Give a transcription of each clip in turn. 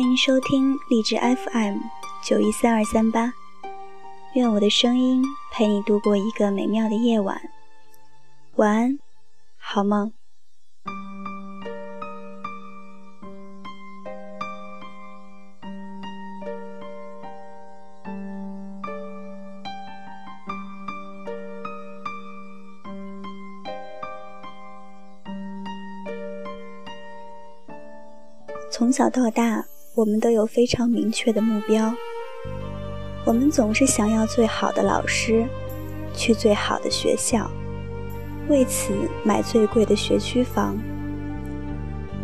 欢迎收听荔枝 FM 九一三二三八，愿我的声音陪你度过一个美妙的夜晚。晚安，好梦。从小到大，我们都有非常明确的目标。我们总是想要最好的老师，去最好的学校，为此买最贵的学区房，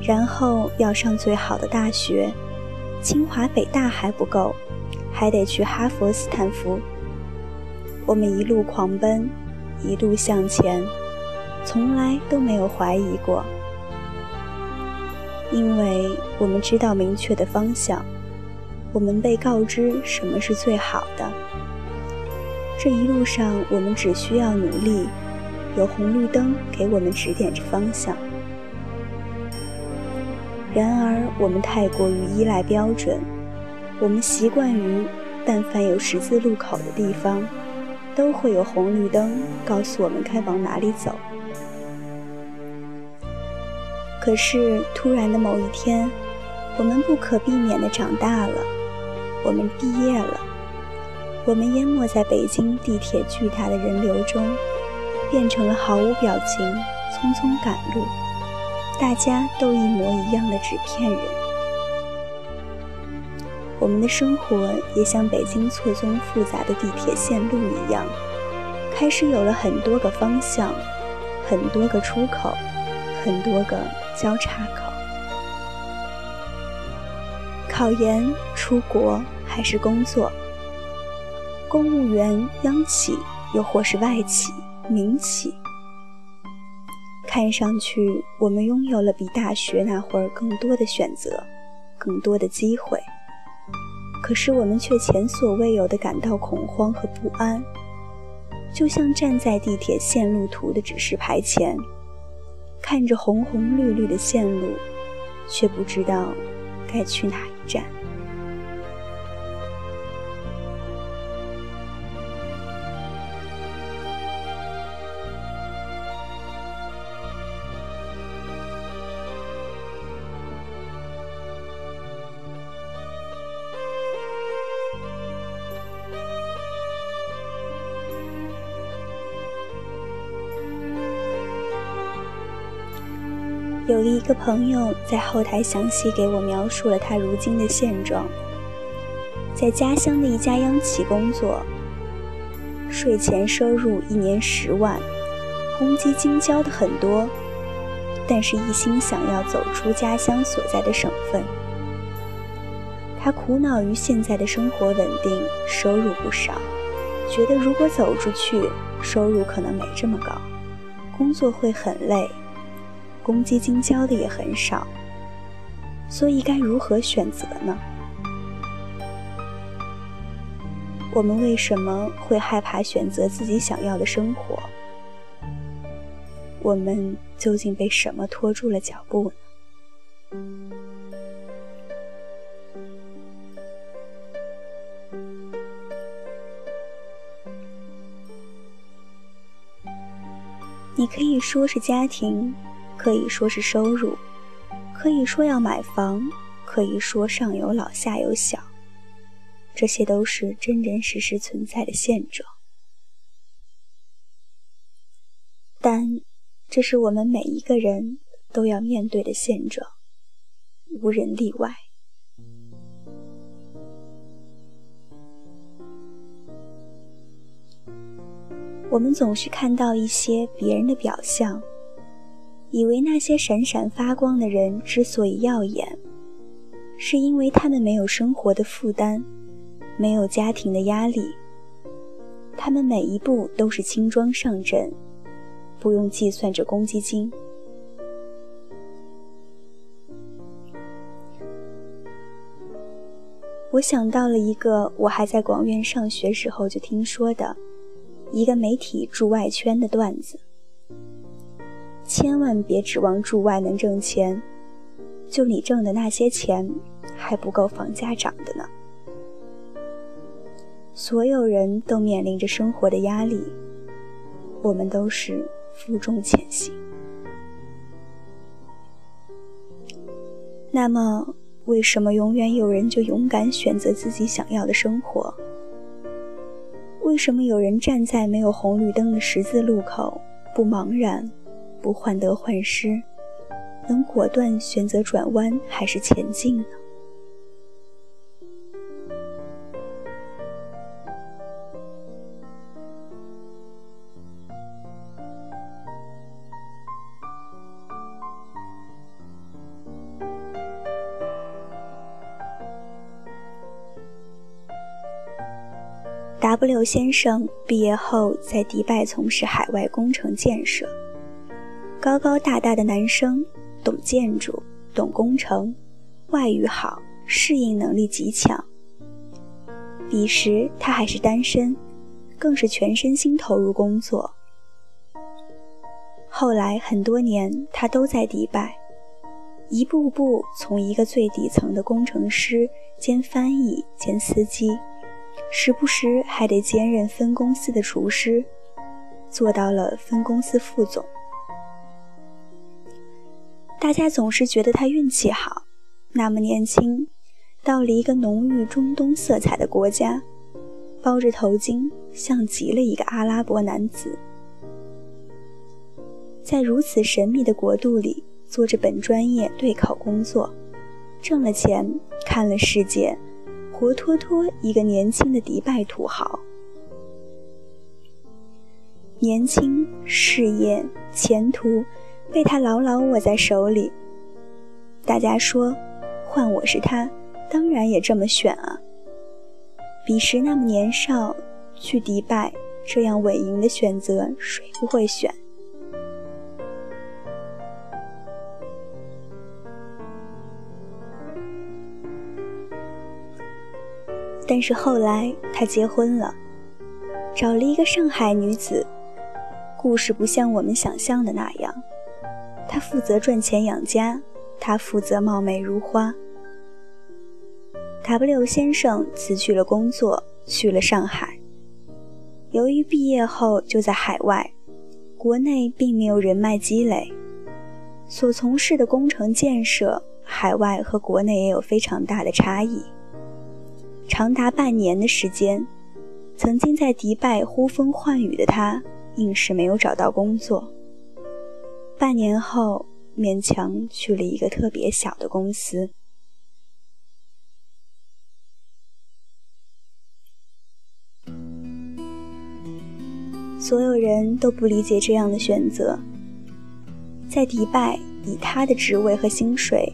然后要上最好的大学，清华北大还不够，还得去哈佛斯坦福。我们一路狂奔，一路向前，从来都没有怀疑过。因为我们知道明确的方向，我们被告知什么是最好的。这一路上，我们只需要努力，有红绿灯给我们指点着方向。然而，我们太过于依赖标准，我们习惯于，但凡有十字路口的地方，都会有红绿灯告诉我们该往哪里走。可是，突然的某一天，我们不可避免地长大了，我们毕业了，我们淹没在北京地铁巨大的人流中，变成了毫无表情、匆匆赶路，大家都一模一样的纸片人。我们的生活也像北京错综复杂的地铁线路一样，开始有了很多个方向，很多个出口，很多个。交叉口，考研、出国还是工作？公务员、央企，又或是外企、民企？看上去，我们拥有了比大学那会儿更多的选择，更多的机会。可是，我们却前所未有的感到恐慌和不安，就像站在地铁线路图的指示牌前。看着红红绿绿的线路，却不知道该去哪一站。有一个朋友在后台详细给我描述了他如今的现状：在家乡的一家央企工作，税前收入一年十万，公积金交的很多，但是一心想要走出家乡所在的省份。他苦恼于现在的生活稳定，收入不少，觉得如果走出去，收入可能没这么高，工作会很累。公积金交的也很少，所以该如何选择呢？我们为什么会害怕选择自己想要的生活？我们究竟被什么拖住了脚步呢？你可以说是家庭。可以说是收入，可以说要买房，可以说上有老下有小，这些都是真真实实存在的现状。但这是我们每一个人都要面对的现状，无人例外。我们总是看到一些别人的表象。以为那些闪闪发光的人之所以耀眼，是因为他们没有生活的负担，没有家庭的压力，他们每一步都是轻装上阵，不用计算着公积金。我想到了一个我还在广院上学时候就听说的，一个媒体驻外圈的段子。千万别指望驻外能挣钱，就你挣的那些钱，还不够房价涨的呢。所有人都面临着生活的压力，我们都是负重前行。那么，为什么永远有人就勇敢选择自己想要的生活？为什么有人站在没有红绿灯的十字路口，不茫然，不患得患失，能果断选择转弯还是前进呢？W 先生毕业后在迪拜从事海外工程建设。高高大大的男生，懂建筑，懂工程，外语好，适应能力极强。彼时他还是单身，更是全身心投入工作。后来很多年，他都在迪拜，一步步从一个最底层的工程师兼翻译兼司机。时不时还得兼任分公司的厨师，做到了分公司副总。大家总是觉得他运气好，那么年轻，到了一个浓郁中东色彩的国家，包着头巾，像极了一个阿拉伯男子。在如此神秘的国度里，做着本专业对口工作，挣了钱，看了世界。活脱脱一个年轻的迪拜土豪，年轻、事业、前途被他牢牢握在手里。大家说，换我是他，当然也这么选啊。彼时那么年少，去迪拜这样稳赢的选择，谁不会选？但是后来他结婚了，找了一个上海女子。故事不像我们想象的那样，他负责赚钱养家，她负责貌美如花。W 先生辞去了工作，去了上海。由于毕业后就在海外，国内并没有人脉积累，所从事的工程建设，海外和国内也有非常大的差异。长达半年的时间，曾经在迪拜呼风唤雨的他，硬是没有找到工作。半年后，勉强去了一个特别小的公司。所有人都不理解这样的选择。在迪拜，以他的职位和薪水，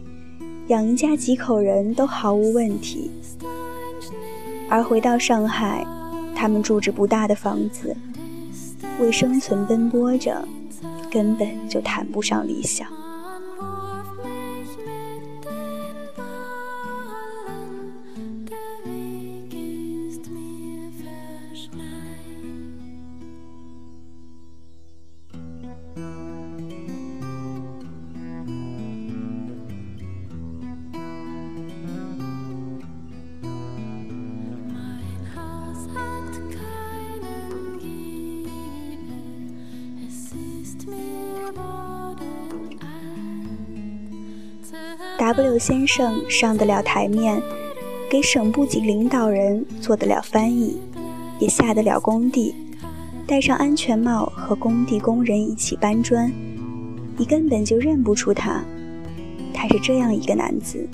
养一家几口人都毫无问题。而回到上海，他们住着不大的房子，为生存奔波着，根本就谈不上理想。W 先生上得了台面，给省部级领导人做得了翻译，也下得了工地，戴上安全帽和工地工人一起搬砖，你根本就认不出他。他是这样一个男子，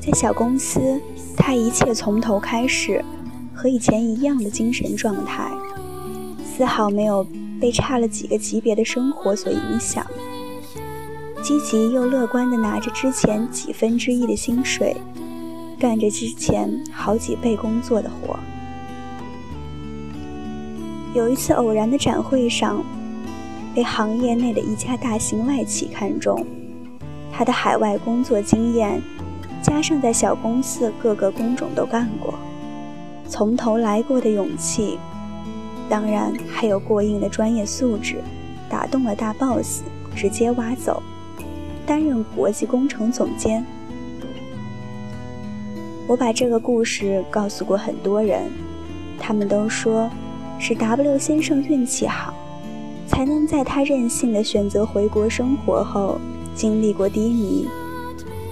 在小公司，他一切从头开始，和以前一样的精神状态，丝毫没有被差了几个级别的生活所影响。积极又乐观地拿着之前几分之一的薪水，干着之前好几倍工作的活。有一次偶然的展会上，被行业内的一家大型外企看中，他的海外工作经验，加上在小公司各个工种都干过，从头来过的勇气，当然还有过硬的专业素质，打动了大 boss，直接挖走。担任国际工程总监，我把这个故事告诉过很多人，他们都说是 W 先生运气好，才能在他任性的选择回国生活后，经历过低迷，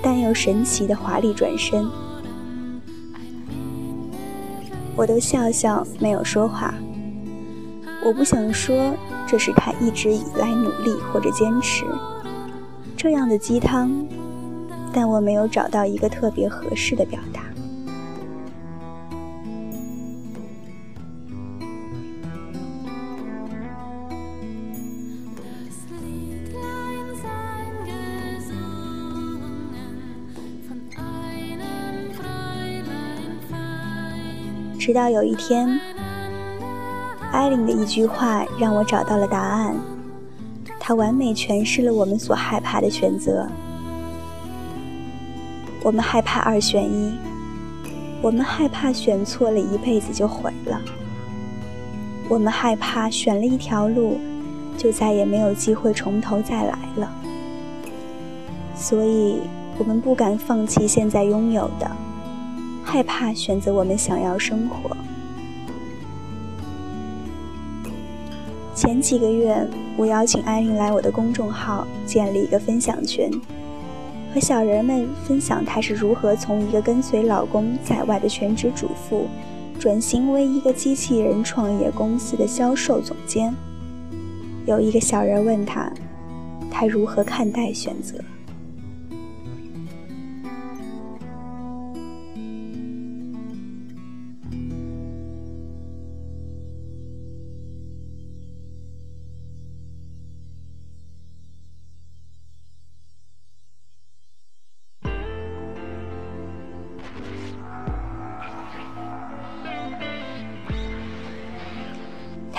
但又神奇的华丽转身。我都笑笑，没有说话。我不想说这是他一直以来努力或者坚持这样的鸡汤，但我没有找到一个特别合适的表达。直到有一天。艾琳的一句话让我找到了答案，它完美诠释了我们所害怕的选择。我们害怕二选一，我们害怕选错了一辈子就毁了，我们害怕选了一条路，就再也没有机会从头再来了。所以，我们不敢放弃现在拥有的，害怕选择我们想要生活。前几个月，我邀请艾琳来我的公众号，建立一个分享群，和小人们分享她是如何从一个跟随老公在外的全职主妇，转型为一个机器人创业公司的销售总监。有一个小人问她，她如何看待选择？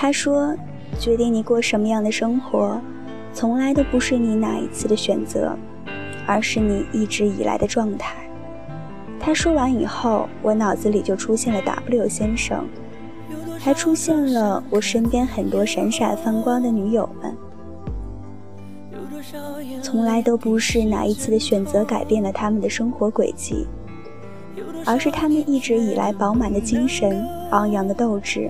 他说：“决定你过什么样的生活，从来都不是你哪一次的选择，而是你一直以来的状态。”他说完以后，我脑子里就出现了 W 先生，还出现了我身边很多闪闪发光的女友们。从来都不是哪一次的选择改变了他们的生活轨迹，而是他们一直以来饱满的精神、昂扬的斗志。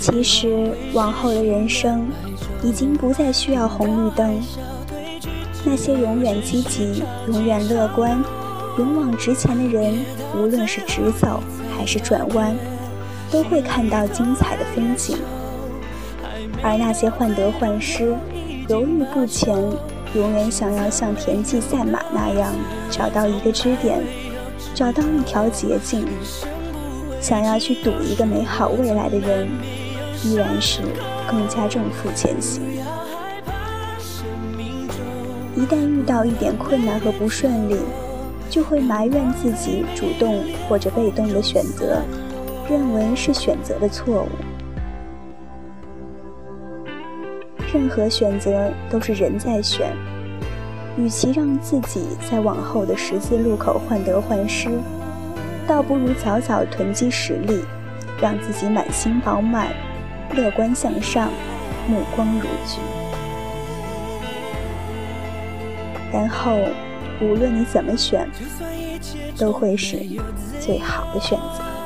其实，往后的人生已经不再需要红绿灯。那些永远积极、永远乐观、勇往直前的人，无论是直走还是转弯，都会看到精彩的风景。而那些患得患失、犹豫不前、永远想要像田忌赛马那样找到一个支点、找到一条捷径，想要去赌一个美好未来的人。依然是更加正负前行。一旦遇到一点困难和不顺利，就会埋怨自己主动或者被动的选择，认为是选择的错误。任何选择都是人在选，与其让自己在往后的十字路口患得患失，倒不如早早囤积实力，让自己满心饱满。乐观向上，目光如炬，然后无论你怎么选，都会是最好的选择。